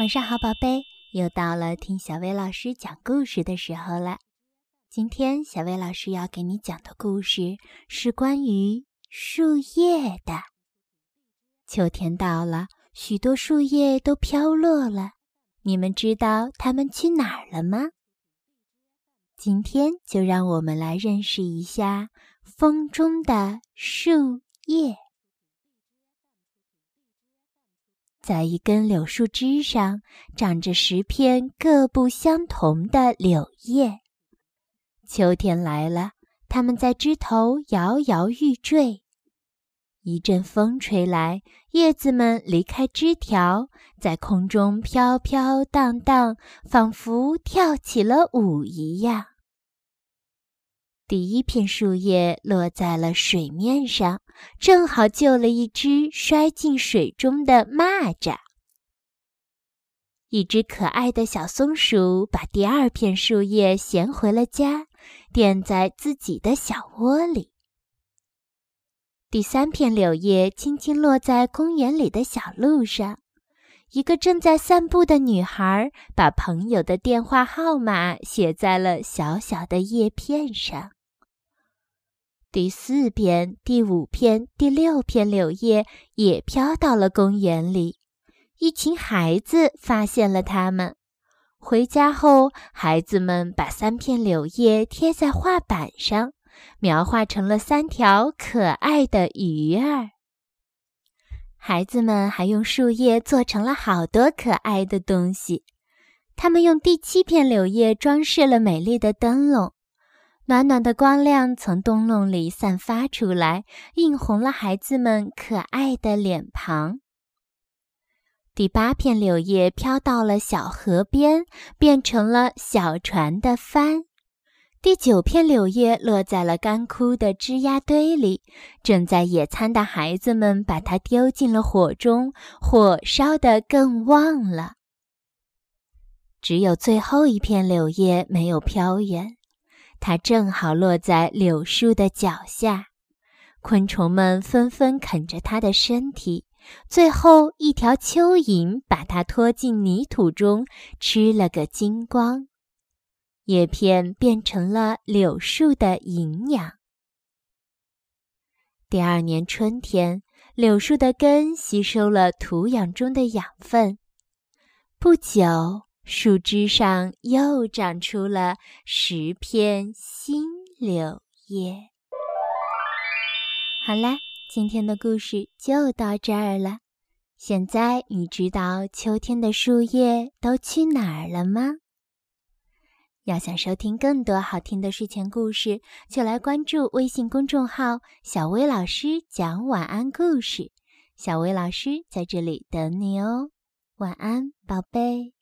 晚上好，宝贝，又到了听小薇老师讲故事的时候了。今天小薇老师要给你讲的故事是关于树叶的。秋天到了，许多树叶都飘落了，你们知道它们去哪儿了吗？今天就让我们来认识一下风中的树叶。在一根柳树枝上，长着十片各不相同的柳叶。秋天来了，它们在枝头摇摇欲坠。一阵风吹来，叶子们离开枝条，在空中飘飘荡荡，仿佛跳起了舞一样。第一片树叶落在了水面上，正好救了一只摔进水中的蚂蚱。一只可爱的小松鼠把第二片树叶衔回了家，垫在自己的小窝里。第三片柳叶轻轻落在公园里的小路上，一个正在散步的女孩把朋友的电话号码写在了小小的叶片上。第四片、第五片、第六片柳叶也飘到了公园里，一群孩子发现了它们。回家后，孩子们把三片柳叶贴在画板上，描画成了三条可爱的鱼儿。孩子们还用树叶做成了好多可爱的东西。他们用第七片柳叶装饰了美丽的灯笼。暖暖的光亮从灯笼里散发出来，映红了孩子们可爱的脸庞。第八片柳叶飘到了小河边，变成了小船的帆。第九片柳叶落在了干枯的枝丫堆里，正在野餐的孩子们把它丢进了火中，火烧得更旺了。只有最后一片柳叶没有飘远。它正好落在柳树的脚下，昆虫们纷纷啃着它的身体，最后一条蚯蚓把它拖进泥土中，吃了个精光。叶片变成了柳树的营养。第二年春天，柳树的根吸收了土壤中的养分，不久。树枝上又长出了十片新柳叶。好啦，今天的故事就到这儿了。现在你知道秋天的树叶都去哪儿了吗？要想收听更多好听的睡前故事，就来关注微信公众号“小薇老师讲晚安故事”。小薇老师在这里等你哦，晚安，宝贝。